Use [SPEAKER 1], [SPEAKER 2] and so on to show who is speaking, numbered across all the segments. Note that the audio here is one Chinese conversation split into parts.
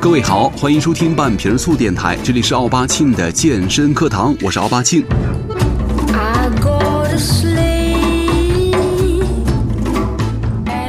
[SPEAKER 1] 各位好，欢迎收听半瓶醋电台，这里是奥巴庆的健身课堂，我是奥巴庆。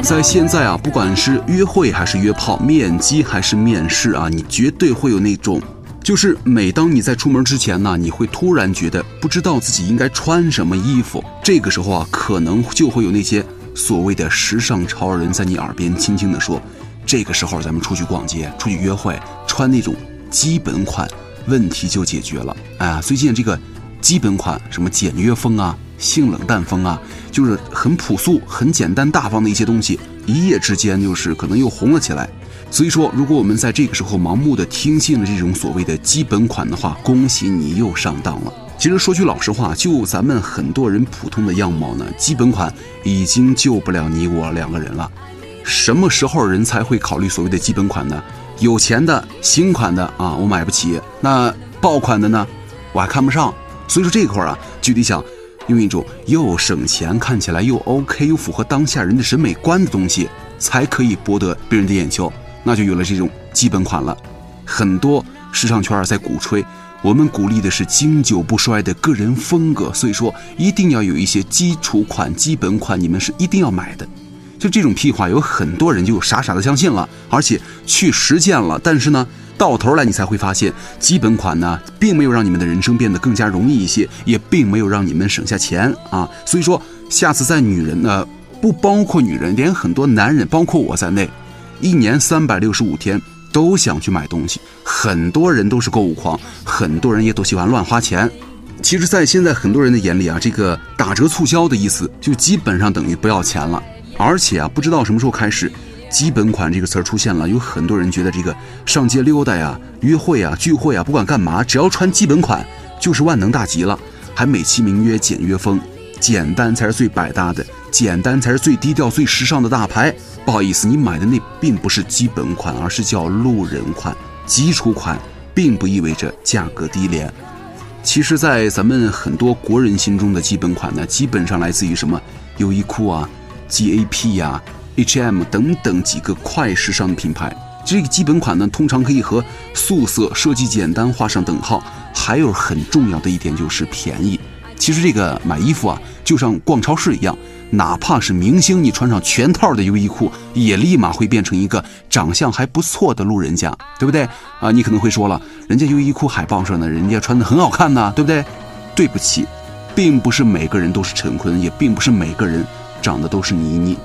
[SPEAKER 1] 在现在啊，不管是约会还是约炮，面基还是面试啊，你绝对会有那种，就是每当你在出门之前呢，你会突然觉得不知道自己应该穿什么衣服，这个时候啊，可能就会有那些所谓的时尚潮人在你耳边轻轻地说，这个时候咱们出去逛街、出去约会，穿那种基本款，问题就解决了。哎，最近这个基本款，什么简约风啊。性冷淡风啊，就是很朴素、很简单大方的一些东西，一夜之间就是可能又红了起来。所以说，如果我们在这个时候盲目的听信了这种所谓的基本款的话，恭喜你又上当了。其实说句老实话，就咱们很多人普通的样貌呢，基本款已经救不了你我两个人了。什么时候人才会考虑所谓的基本款呢？有钱的新款的啊，我买不起；那爆款的呢，我还看不上。所以说这块儿啊，具体想。用一种又省钱、看起来又 OK、又符合当下人的审美观的东西，才可以博得别人的眼球，那就有了这种基本款了。很多时尚圈在鼓吹，我们鼓励的是经久不衰的个人风格，所以说一定要有一些基础款、基本款，你们是一定要买的。就这种屁话，有很多人就傻傻的相信了，而且去实践了。但是呢，到头来你才会发现，基本款呢，并没有让你们的人生变得更加容易一些，也并没有让你们省下钱啊。所以说，下次在女人呢，不包括女人，连很多男人，包括我在内，一年三百六十五天都想去买东西。很多人都是购物狂，很多人也都喜欢乱花钱。其实，在现在很多人的眼里啊，这个打折促销的意思，就基本上等于不要钱了。而且啊，不知道什么时候开始，“基本款”这个词儿出现了。有很多人觉得这个上街溜达呀、约会啊、聚会啊，不管干嘛，只要穿基本款就是万能大吉了。还美其名曰简约风，简单才是最百搭的，简单才是最低调、最时尚的大牌。不好意思，你买的那并不是基本款，而是叫路人款、基础款，并不意味着价格低廉。其实，在咱们很多国人心中的基本款呢，基本上来自于什么优衣库啊。Gap 呀，H&M 等等几个快时尚的品牌，这个基本款呢，通常可以和素色、设计简单画上等号。还有很重要的一点就是便宜。其实这个买衣服啊，就像逛超市一样，哪怕是明星，你穿上全套的优衣库，也立马会变成一个长相还不错的路人甲，对不对啊？你可能会说了，人家优衣库海报上呢，人家穿的很好看呢，对不对？对不起，并不是每个人都是陈坤，也并不是每个人。长得都是倪妮，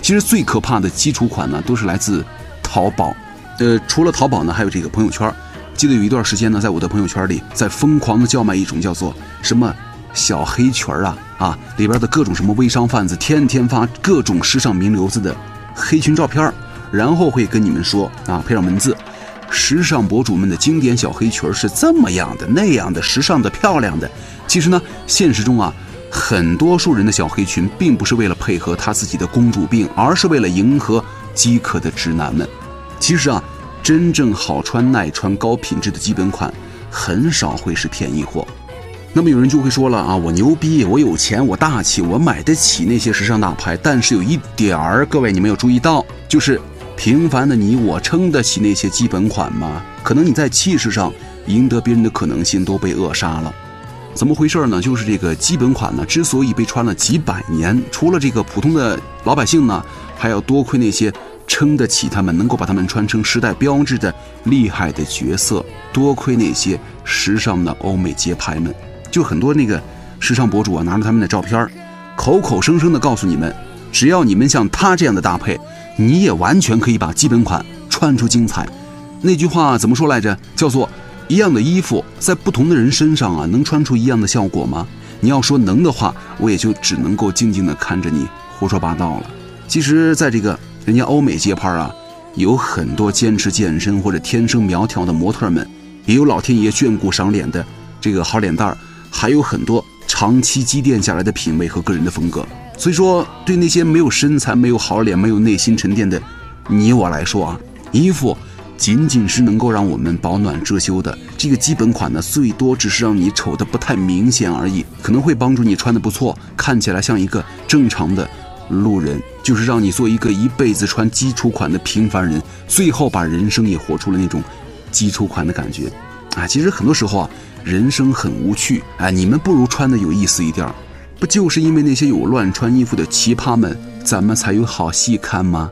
[SPEAKER 1] 其实最可怕的基础款呢，都是来自淘宝。呃，除了淘宝呢，还有这个朋友圈。记得有一段时间呢，在我的朋友圈里，在疯狂的叫卖一种叫做什么小黑裙儿啊啊，里边的各种什么微商贩子，天天发各种时尚名流子的黑裙照片，然后会跟你们说啊，配上文字，时尚博主们的经典小黑裙是这么样的、那样的、时尚的、漂亮的。其实呢，现实中啊。很多数人的小黑裙，并不是为了配合他自己的公主病，而是为了迎合饥渴的直男们。其实啊，真正好穿、耐穿、高品质的基本款，很少会是便宜货。那么有人就会说了啊，我牛逼，我有钱，我大气，我买得起那些时尚大牌。但是有一点儿，各位你没有注意到，就是平凡的你我撑得起那些基本款吗？可能你在气势上赢得别人的可能性都被扼杀了。怎么回事呢？就是这个基本款呢，之所以被穿了几百年，除了这个普通的老百姓呢，还要多亏那些撑得起他们、能够把他们穿成时代标志的厉害的角色，多亏那些时尚的欧美街拍们。就很多那个时尚博主啊，拿着他们的照片，口口声声的告诉你们，只要你们像他这样的搭配，你也完全可以把基本款穿出精彩。那句话怎么说来着？叫做。一样的衣服在不同的人身上啊，能穿出一样的效果吗？你要说能的话，我也就只能够静静的看着你胡说八道了。其实，在这个人家欧美街拍啊，有很多坚持健身或者天生苗条的模特们，也有老天爷眷顾赏脸的这个好脸蛋儿，还有很多长期积淀下来的品味和个人的风格。所以说，对那些没有身材、没有好脸、没有内心沉淀的你我来说啊，衣服。仅仅是能够让我们保暖遮羞的这个基本款呢，最多只是让你丑的不太明显而已，可能会帮助你穿的不错，看起来像一个正常的路人就是让你做一个一辈子穿基础款的平凡人，最后把人生也活出了那种基础款的感觉。啊，其实很多时候啊，人生很无趣。哎，你们不如穿的有意思一点不就是因为那些有乱穿衣服的奇葩们，咱们才有好戏看吗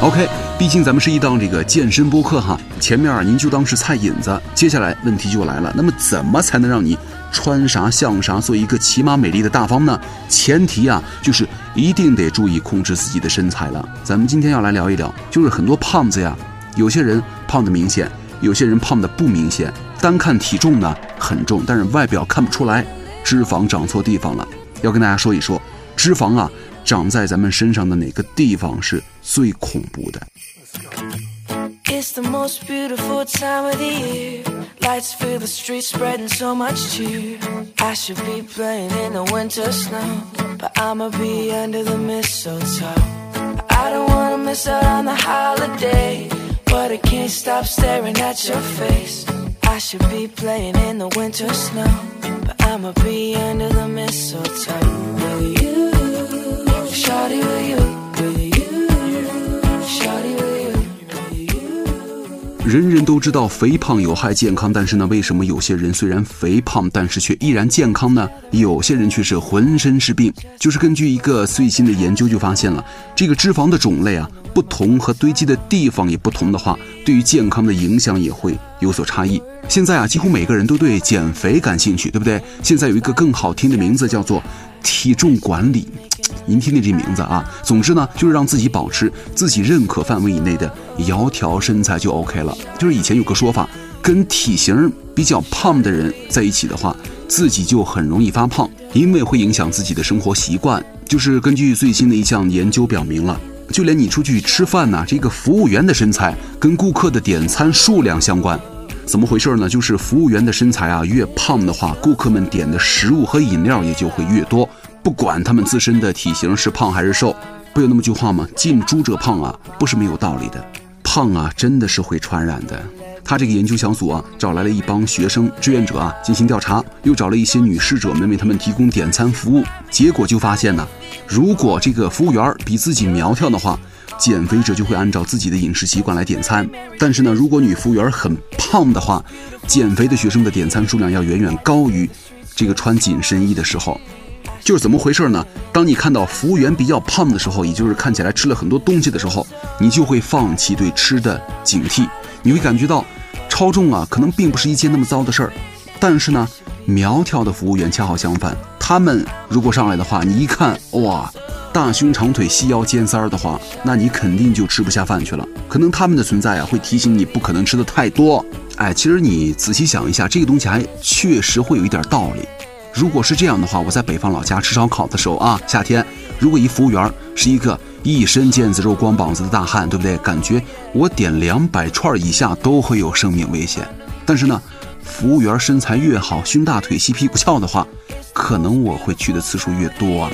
[SPEAKER 1] ？OK，毕竟咱们是一档这个健身播客哈，前面啊您就当是菜引子，接下来问题就来了，那么怎么才能让你穿啥像啥，做一个起码美丽的大方呢？前提啊就是一定得注意控制自己的身材了。咱们今天要来聊一聊，就是很多胖子呀，有些人胖的明显，有些人胖的不明显，单看体重呢很重，但是外表看不出来，脂肪长错地方了。要跟大家说一说，脂肪啊。长在咱们身上的哪个地方是最恐怖的？It's the most beautiful time of the year. Lights fill the streets, spreading so much cheer. I should be playing in the winter snow, but I'ma be under the mistletoe. I don't wanna miss out on the holiday, but I can't stop staring at your face. I should be playing in the winter snow, but I'ma be under the mistletoe. Will you? 人人都知道肥胖有害健康，但是呢，为什么有些人虽然肥胖，但是却依然健康呢？有些人却是浑身是病。就是根据一个最新的研究就发现了，这个脂肪的种类啊不同和堆积的地方也不同的话，对于健康的影响也会有所差异。现在啊，几乎每个人都对减肥感兴趣，对不对？现在有一个更好听的名字叫做体重管理。您听听这名字啊，总之呢，就是让自己保持自己认可范围以内的窈窕身材就 OK 了。就是以前有个说法，跟体型比较胖的人在一起的话，自己就很容易发胖，因为会影响自己的生活习惯。就是根据最新的一项研究表明了，就连你出去吃饭呢，这个服务员的身材跟顾客的点餐数量相关。怎么回事呢？就是服务员的身材啊越胖的话，顾客们点的食物和饮料也就会越多。不管他们自身的体型是胖还是瘦，不有那么句话吗？近朱者胖啊，不是没有道理的。胖啊，真的是会传染的。他这个研究小组啊，找来了一帮学生志愿者啊，进行调查，又找了一些女侍者们为他们提供点餐服务。结果就发现呢，如果这个服务员比自己苗条的话，减肥者就会按照自己的饮食习惯来点餐。但是呢，如果女服务员很胖的话，减肥的学生的点餐数量要远远高于这个穿紧身衣的时候。就是怎么回事呢？当你看到服务员比较胖的时候，也就是看起来吃了很多东西的时候，你就会放弃对吃的警惕。你会感觉到超重啊，可能并不是一件那么糟的事儿。但是呢，苗条的服务员恰好相反，他们如果上来的话，你一看哇，大胸长腿细腰尖三儿的话，那你肯定就吃不下饭去了。可能他们的存在啊，会提醒你不可能吃的太多。哎，其实你仔细想一下，这个东西还确实会有一点道理。如果是这样的话，我在北方老家吃烧烤的时候啊，夏天如果一服务员是一个一身腱子肉、光膀子的大汉，对不对？感觉我点两百串以下都会有生命危险。但是呢，服务员身材越好，胸大腿细、屁股翘的话，可能我会去的次数越多啊。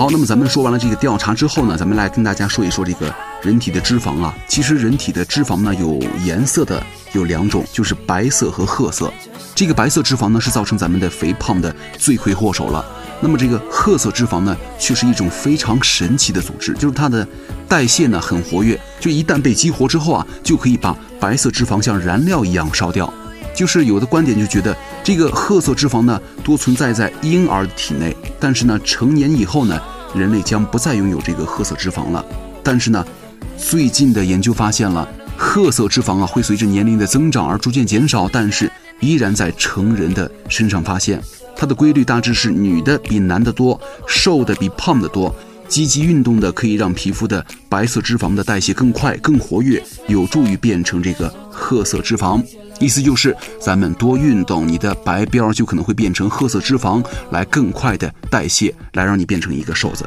[SPEAKER 1] 好，那么咱们说完了这个调查之后呢，咱们来跟大家说一说这个人体的脂肪啊。其实人体的脂肪呢有颜色的有两种，就是白色和褐色。这个白色脂肪呢是造成咱们的肥胖的罪魁祸首了。那么这个褐色脂肪呢却是一种非常神奇的组织，就是它的代谢呢很活跃，就一旦被激活之后啊，就可以把白色脂肪像燃料一样烧掉。就是有的观点就觉得这个褐色脂肪呢多存在在婴儿的体内，但是呢成年以后呢人类将不再拥有这个褐色脂肪了。但是呢最近的研究发现了褐色脂肪啊会随着年龄的增长而逐渐减少，但是依然在成人的身上发现。它的规律大致是女的比男的多，瘦的比胖的多。积极运动的可以让皮肤的白色脂肪的代谢更快、更活跃，有助于变成这个褐色脂肪。意思就是，咱们多运动，你的白膘就可能会变成褐色脂肪，来更快的代谢，来让你变成一个瘦子。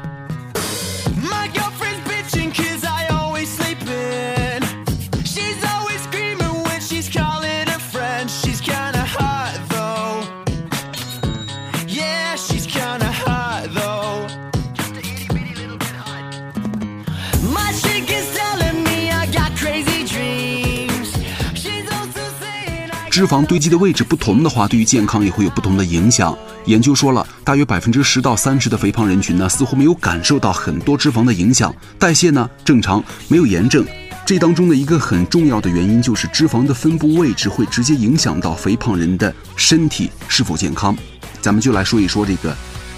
[SPEAKER 1] 脂肪堆积的位置不同的话，对于健康也会有不同的影响。研究说了，大约百分之十到三十的肥胖人群呢，似乎没有感受到很多脂肪的影响，代谢呢正常，没有炎症。这当中的一个很重要的原因就是脂肪的分布位置会直接影响到肥胖人的身体是否健康。咱们就来说一说这个，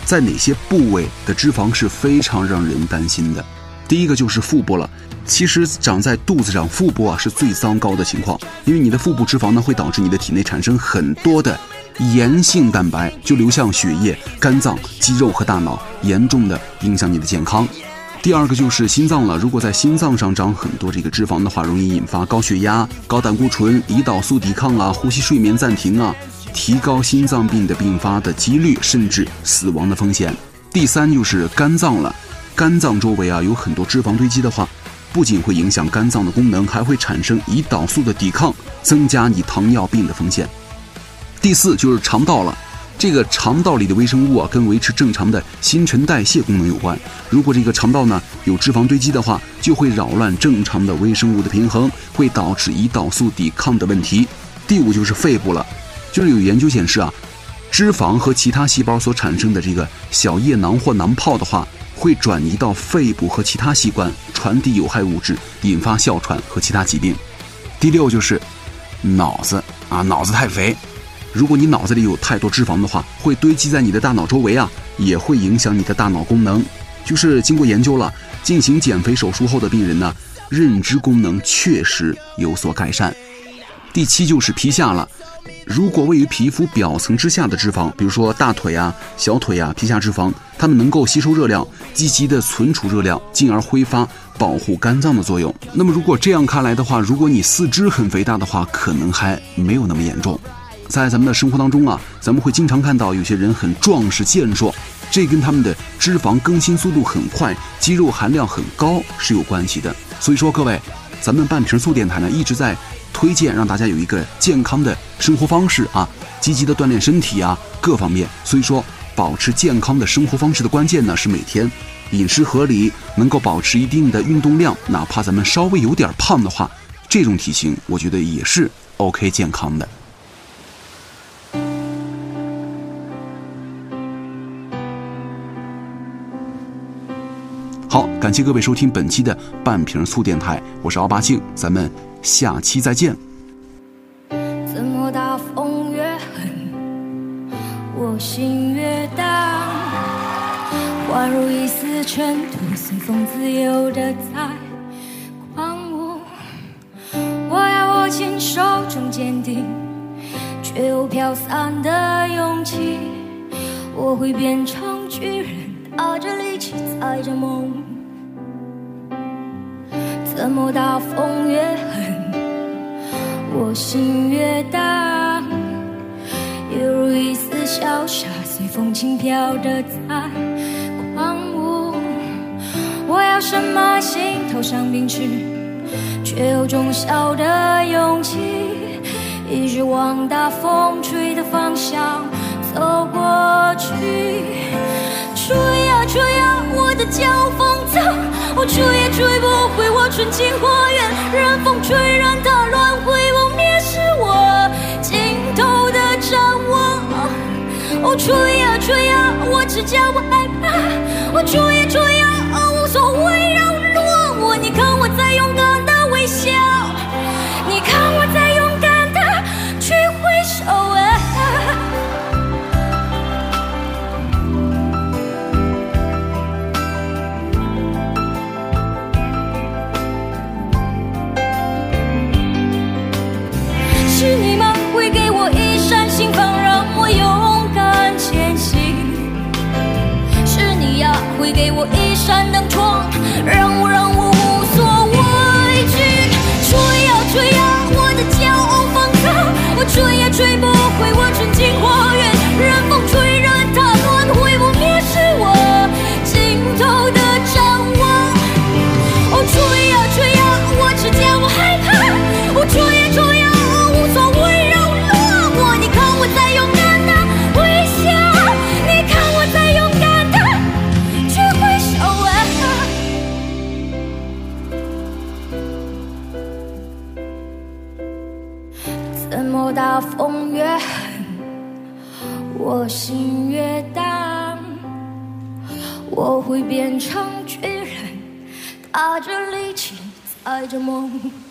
[SPEAKER 1] 在哪些部位的脂肪是非常让人担心的。第一个就是腹部了。其实长在肚子上、腹部啊是最糟糕的情况，因为你的腹部脂肪呢会导致你的体内产生很多的炎性蛋白，就流向血液、肝脏、肌肉和大脑，严重的影响你的健康。第二个就是心脏了，如果在心脏上长很多这个脂肪的话，容易引发高血压、高胆固醇、胰岛素抵抗啊、呼吸睡眠暂停啊，提高心脏病的并发的几率，甚至死亡的风险。第三就是肝脏了，肝脏周围啊有很多脂肪堆积的话。不仅会影响肝脏的功能，还会产生胰岛素的抵抗，增加你糖尿病的风险。第四就是肠道了，这个肠道里的微生物啊，跟维持正常的新陈代谢功能有关。如果这个肠道呢有脂肪堆积的话，就会扰乱正常的微生物的平衡，会导致胰岛素抵抗的问题。第五就是肺部了，就是有研究显示啊，脂肪和其他细胞所产生的这个小叶囊或囊泡的话。会转移到肺部和其他器官，传递有害物质，引发哮喘和其他疾病。第六就是脑子啊，脑子太肥，如果你脑子里有太多脂肪的话，会堆积在你的大脑周围啊，也会影响你的大脑功能。就是经过研究了，进行减肥手术后的病人呢，认知功能确实有所改善。第七就是皮下了。如果位于皮肤表层之下的脂肪，比如说大腿啊、小腿啊、皮下脂肪，它们能够吸收热量，积极的存储热量，进而挥发保护肝脏的作用。那么如果这样看来的话，如果你四肢很肥大的话，可能还没有那么严重。在咱们的生活当中啊，咱们会经常看到有些人很壮实健硕，这跟他们的脂肪更新速度很快，肌肉含量很高是有关系的。所以说各位，咱们半瓶醋电台呢一直在。推荐让大家有一个健康的生活方式啊，积极的锻炼身体啊，各方面。所以说，保持健康的生活方式的关键呢，是每天饮食合理，能够保持一定的运动量。哪怕咱们稍微有点胖的话，这种体型我觉得也是 OK 健康的。感谢各位收听本期的半瓶醋电台，我是奥巴庆，咱们。下期再见。
[SPEAKER 2] 怎么大风越狠，我心越荡？宛如一丝尘土，随风自由的在狂舞。我要握紧手中坚定却又飘散的勇气。我会变成巨人，踏着力气，踩着梦。怎么大风越狠？我心越大，犹如一丝小沙，随风轻飘的在狂舞。我要什么心头上冰翅，却有种小的勇气，一直往大风吹的方向走过去。吹呀吹呀，我的脚风走，我吹也吹不回我纯净花园，任风吹，任它乱回。我尽头的展望吹呀吹呀，我只叫我害怕。我吹呀吹呀，无所谓，让落我。你看我在勇敢的微笑，你看我在我会变